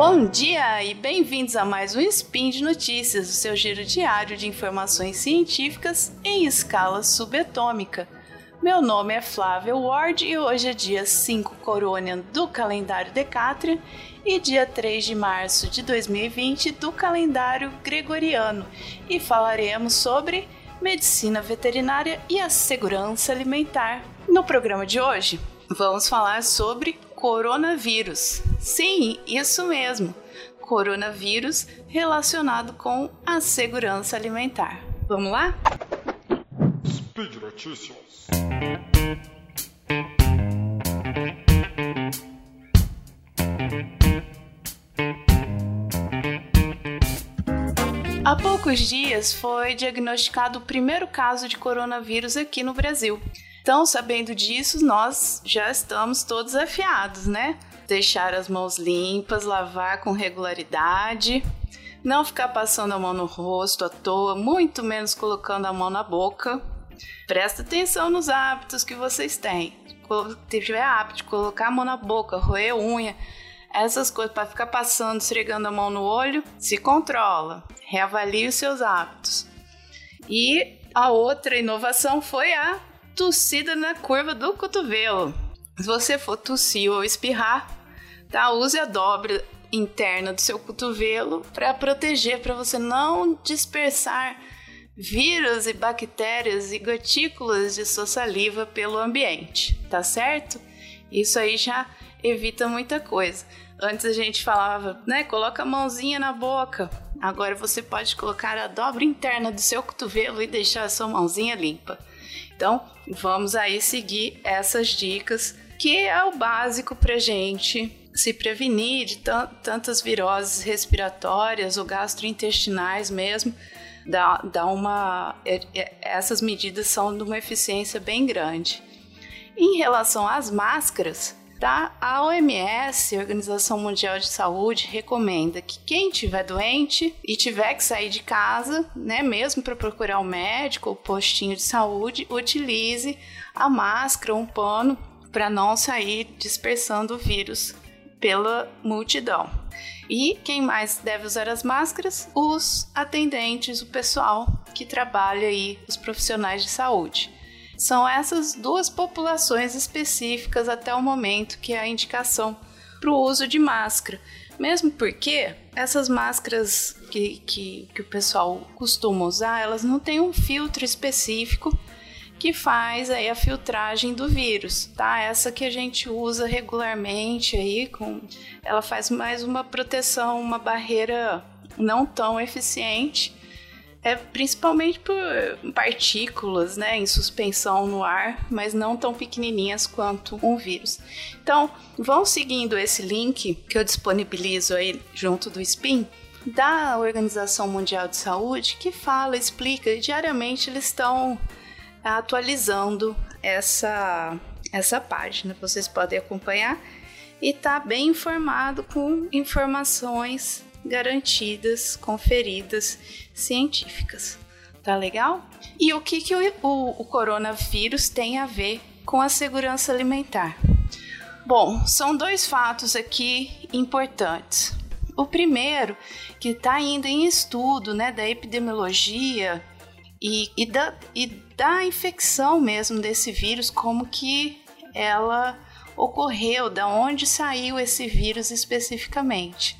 Bom dia e bem-vindos a mais um Spin de Notícias, o seu giro diário de informações científicas em escala subatômica. Meu nome é Flávia Ward e hoje é dia 5 Coronian do calendário Decátria e dia 3 de março de 2020 do calendário Gregoriano e falaremos sobre medicina veterinária e a segurança alimentar. No programa de hoje, vamos falar sobre coronavírus. Sim, isso mesmo. Coronavírus relacionado com a segurança alimentar. Vamos lá? Speed Notícias. Há poucos dias foi diagnosticado o primeiro caso de coronavírus aqui no Brasil. Então, sabendo disso, nós já estamos todos afiados, né? Deixar as mãos limpas, lavar com regularidade, não ficar passando a mão no rosto à toa, muito menos colocando a mão na boca. Presta atenção nos hábitos que vocês têm. Se tiver hábito de colocar a mão na boca, roer unha, essas coisas para ficar passando, esfregando a mão no olho, se controla, reavalie os seus hábitos. E a outra inovação foi a tossida na curva do cotovelo. Se você for tossir ou espirrar, tá? Use a dobra interna do seu cotovelo para proteger, para você não dispersar vírus e bactérias e gotículas de sua saliva pelo ambiente, tá certo? Isso aí já evita muita coisa. Antes a gente falava, né, coloca a mãozinha na boca. Agora você pode colocar a dobra interna do seu cotovelo e deixar a sua mãozinha limpa. Então, vamos aí seguir essas dicas, que é o básico para gente se prevenir de tantas viroses respiratórias ou gastrointestinais mesmo. Dá, dá uma, é, é, essas medidas são de uma eficiência bem grande. Em relação às máscaras, tá? A OMS, a Organização Mundial de Saúde, recomenda que quem tiver doente e tiver que sair de casa, né, mesmo para procurar um médico ou postinho de saúde, utilize a máscara ou um pano para não sair dispersando o vírus pela multidão. E quem mais deve usar as máscaras? Os atendentes, o pessoal que trabalha aí, os profissionais de saúde. São essas duas populações específicas até o momento que é a indicação para o uso de máscara. Mesmo porque essas máscaras que, que, que o pessoal costuma usar, elas não têm um filtro específico que faz aí a filtragem do vírus, tá? Essa que a gente usa regularmente aí, com, ela faz mais uma proteção, uma barreira não tão eficiente é principalmente por partículas, né, em suspensão no ar, mas não tão pequenininhas quanto um vírus. Então, vão seguindo esse link que eu disponibilizo aí junto do Spin da Organização Mundial de Saúde, que fala, explica, e diariamente eles estão atualizando essa essa página. Vocês podem acompanhar e tá bem informado com informações garantidas, conferidas, científicas. Tá legal? E o que, que o, o, o coronavírus tem a ver com a segurança alimentar? Bom, são dois fatos aqui importantes. O primeiro, que está ainda em estudo né, da epidemiologia e, e, da, e da infecção mesmo desse vírus, como que ela ocorreu, da onde saiu esse vírus especificamente.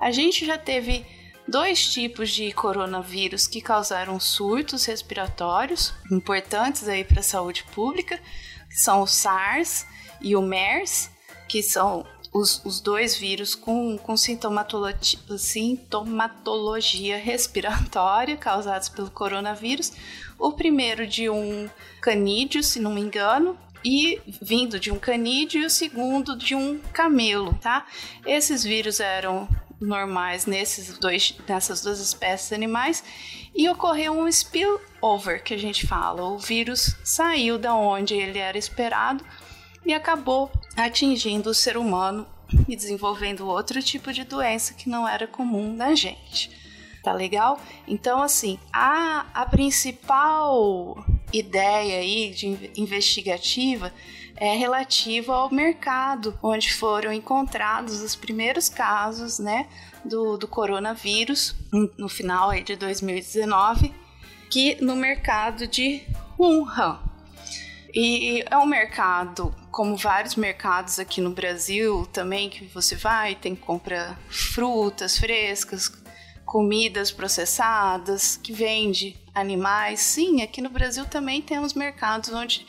A gente já teve dois tipos de coronavírus que causaram surtos respiratórios importantes aí para a saúde pública, que são o SARS e o MERS, que são os, os dois vírus com, com sintomatologia, sintomatologia respiratória causados pelo coronavírus. O primeiro de um canídeo, se não me engano, e vindo de um canídeo e o segundo de um camelo, tá? Esses vírus eram normais nesses dois, nessas duas espécies animais e ocorreu um spillover, que a gente fala. O vírus saiu da onde ele era esperado e acabou atingindo o ser humano e desenvolvendo outro tipo de doença que não era comum na gente. Tá legal? Então, assim, a, a principal ideia aí de investigativa é relativo ao mercado, onde foram encontrados os primeiros casos, né, do, do coronavírus no final de 2019, que no mercado de Wuhan. E é um mercado, como vários mercados aqui no Brasil também, que você vai, tem compra frutas frescas, comidas processadas, que vende animais. Sim, aqui no Brasil também temos mercados onde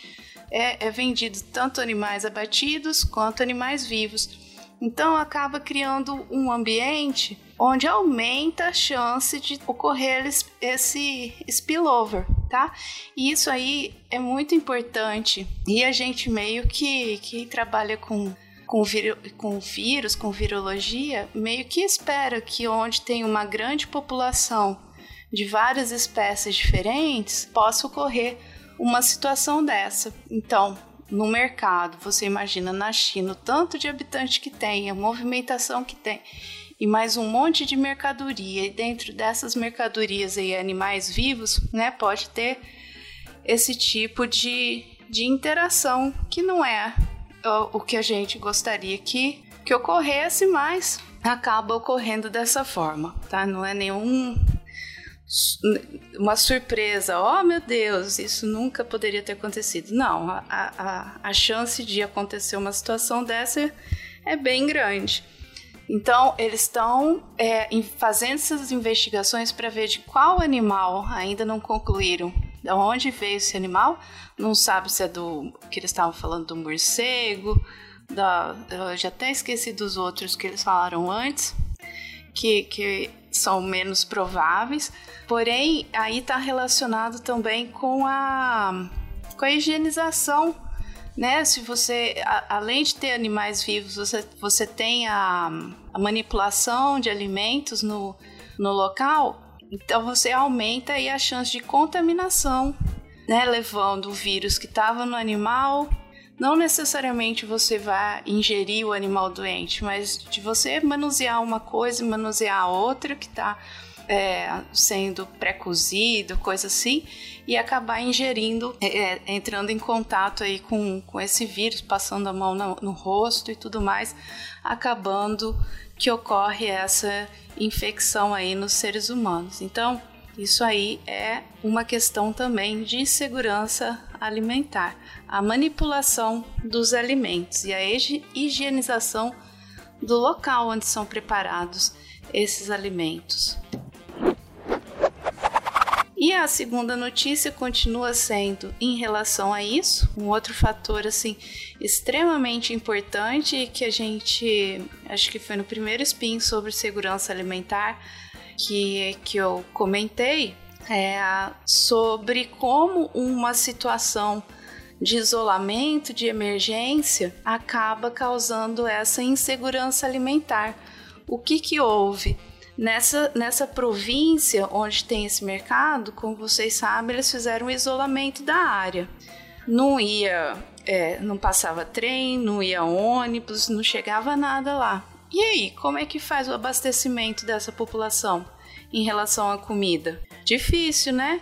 é, é vendido tanto animais abatidos quanto animais vivos. Então acaba criando um ambiente onde aumenta a chance de ocorrer esse spillover, tá? E isso aí é muito importante. E a gente meio que, que trabalha com com, com vírus, com virologia, meio que espera que onde tem uma grande população de várias espécies diferentes, possa ocorrer uma situação dessa. Então, no mercado, você imagina na China o tanto de habitante que tem, a movimentação que tem, e mais um monte de mercadoria, e dentro dessas mercadorias e animais vivos, né, pode ter esse tipo de, de interação que não é o, o que a gente gostaria que, que ocorresse, mas acaba ocorrendo dessa forma, tá? Não é nenhum uma surpresa, oh meu Deus, isso nunca poderia ter acontecido. Não, a, a, a chance de acontecer uma situação dessa é bem grande. Então, eles estão é, fazendo essas investigações para ver de qual animal ainda não concluíram. De onde veio esse animal? Não sabe se é do que eles estavam falando do morcego, da, eu já até esqueci dos outros que eles falaram antes, que, que são menos prováveis. Porém, aí está relacionado também com a, com a higienização, né? Se você, a, além de ter animais vivos, você, você tem a, a manipulação de alimentos no, no local, então você aumenta aí a chance de contaminação, né? Levando o vírus que estava no animal não necessariamente você vai ingerir o animal doente, mas de você manusear uma coisa manusear a outra que está é, sendo pré-cozido, coisa assim, e acabar ingerindo, é, é, entrando em contato aí com, com esse vírus, passando a mão no, no rosto e tudo mais, acabando que ocorre essa infecção aí nos seres humanos. Então, isso aí é uma questão também de segurança alimentar, a manipulação dos alimentos e a higienização do local onde são preparados esses alimentos. E a segunda notícia continua sendo em relação a isso, um outro fator assim extremamente importante que a gente, acho que foi no primeiro spin sobre segurança alimentar que, que eu comentei, é sobre como uma situação de isolamento, de emergência, acaba causando essa insegurança alimentar. O que, que houve? Nessa, nessa província onde tem esse mercado, como vocês sabem, eles fizeram um isolamento da área. Não ia, é, não passava trem, não ia ônibus, não chegava nada lá. E aí, como é que faz o abastecimento dessa população em relação à comida? Difícil, né?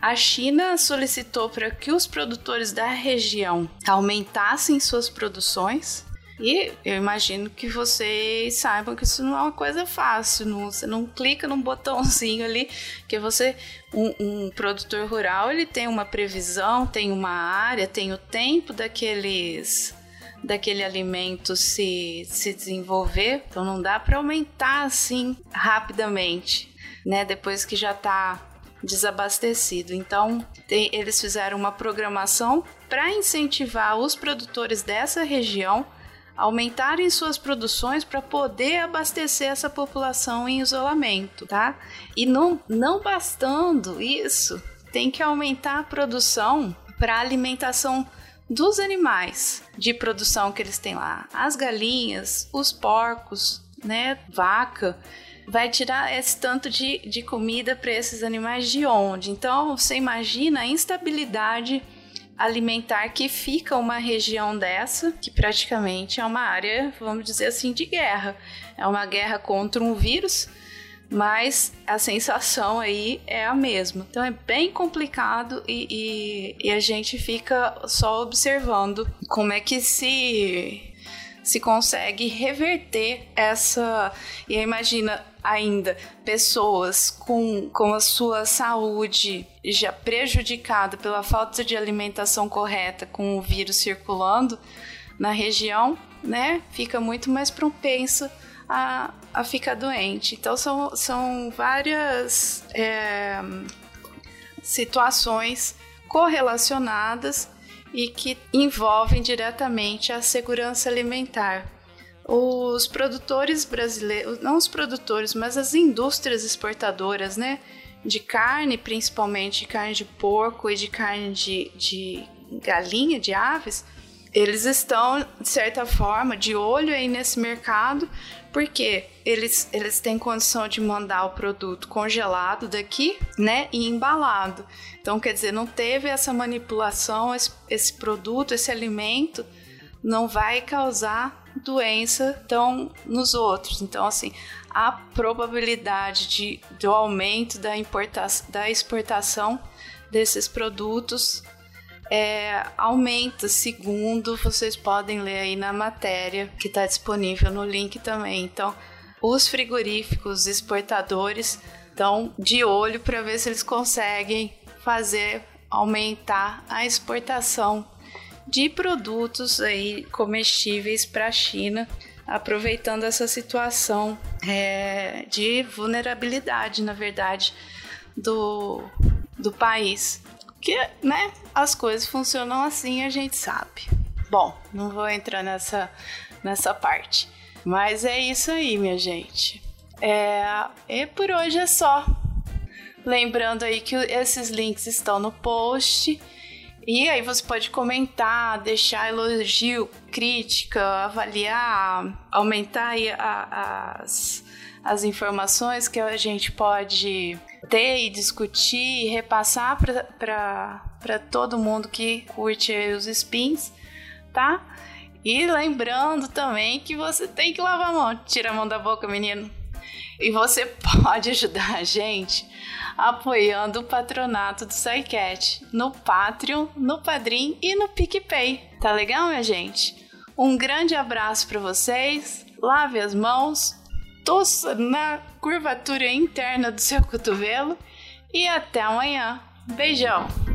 A China solicitou para que os produtores da região aumentassem suas produções. E eu imagino que vocês saibam que isso não é uma coisa fácil. Não, você não clica num botãozinho ali, que você, um, um produtor rural, ele tem uma previsão, tem uma área, tem o tempo daqueles daquele alimento se, se desenvolver, então não dá para aumentar assim rapidamente, né? Depois que já está desabastecido. Então, tem, eles fizeram uma programação para incentivar os produtores dessa região a aumentarem suas produções para poder abastecer essa população em isolamento, tá? E não, não bastando isso, tem que aumentar a produção para alimentação dos animais de produção que eles têm lá, as galinhas, os porcos, né, vaca vai tirar esse tanto de, de comida para esses animais de onde? Então você imagina a instabilidade alimentar que fica uma região dessa, que praticamente é uma área, vamos dizer assim, de guerra. É uma guerra contra um vírus, mas a sensação aí é a mesma. Então é bem complicado e, e, e a gente fica só observando como é que se se consegue reverter essa. E imagina ainda pessoas com, com a sua saúde já prejudicada pela falta de alimentação correta, com o vírus circulando na região, né? Fica muito mais propensa a, a ficar doente. Então são, são várias é, situações correlacionadas e que envolvem diretamente a segurança alimentar. Os produtores brasileiros, não os produtores, mas as indústrias exportadoras, né, de carne, principalmente de carne de porco e de carne de, de galinha, de aves, eles estão, de certa forma, de olho aí nesse mercado, porque eles, eles têm condição de mandar o produto congelado daqui, né, e embalado. Então, quer dizer, não teve essa manipulação, esse, esse produto, esse alimento não vai causar doença tão nos outros. Então, assim, a probabilidade de, do aumento da, importação, da exportação desses produtos é, aumenta, segundo vocês podem ler aí na matéria que está disponível no link também. Então, os frigoríficos exportadores estão de olho para ver se eles conseguem fazer aumentar a exportação de produtos aí comestíveis para a China, aproveitando essa situação é, de vulnerabilidade, na verdade, do, do país que, né, as coisas funcionam assim, a gente sabe. Bom, não vou entrar nessa, nessa parte. Mas é isso aí, minha gente. É, e por hoje é só. Lembrando aí que esses links estão no post. E aí você pode comentar, deixar elogio, crítica, avaliar, aumentar as, as informações que a gente pode ter e discutir e repassar para todo mundo que curte os spins, tá? E lembrando também que você tem que lavar a mão. Tira a mão da boca, menino. E você pode ajudar a gente apoiando o patronato do SciCat no Patreon, no Padrim e no PicPay. Tá legal, minha gente? Um grande abraço para vocês. Lave as mãos, tossa na curvatura interna do seu cotovelo e até amanhã. Beijão!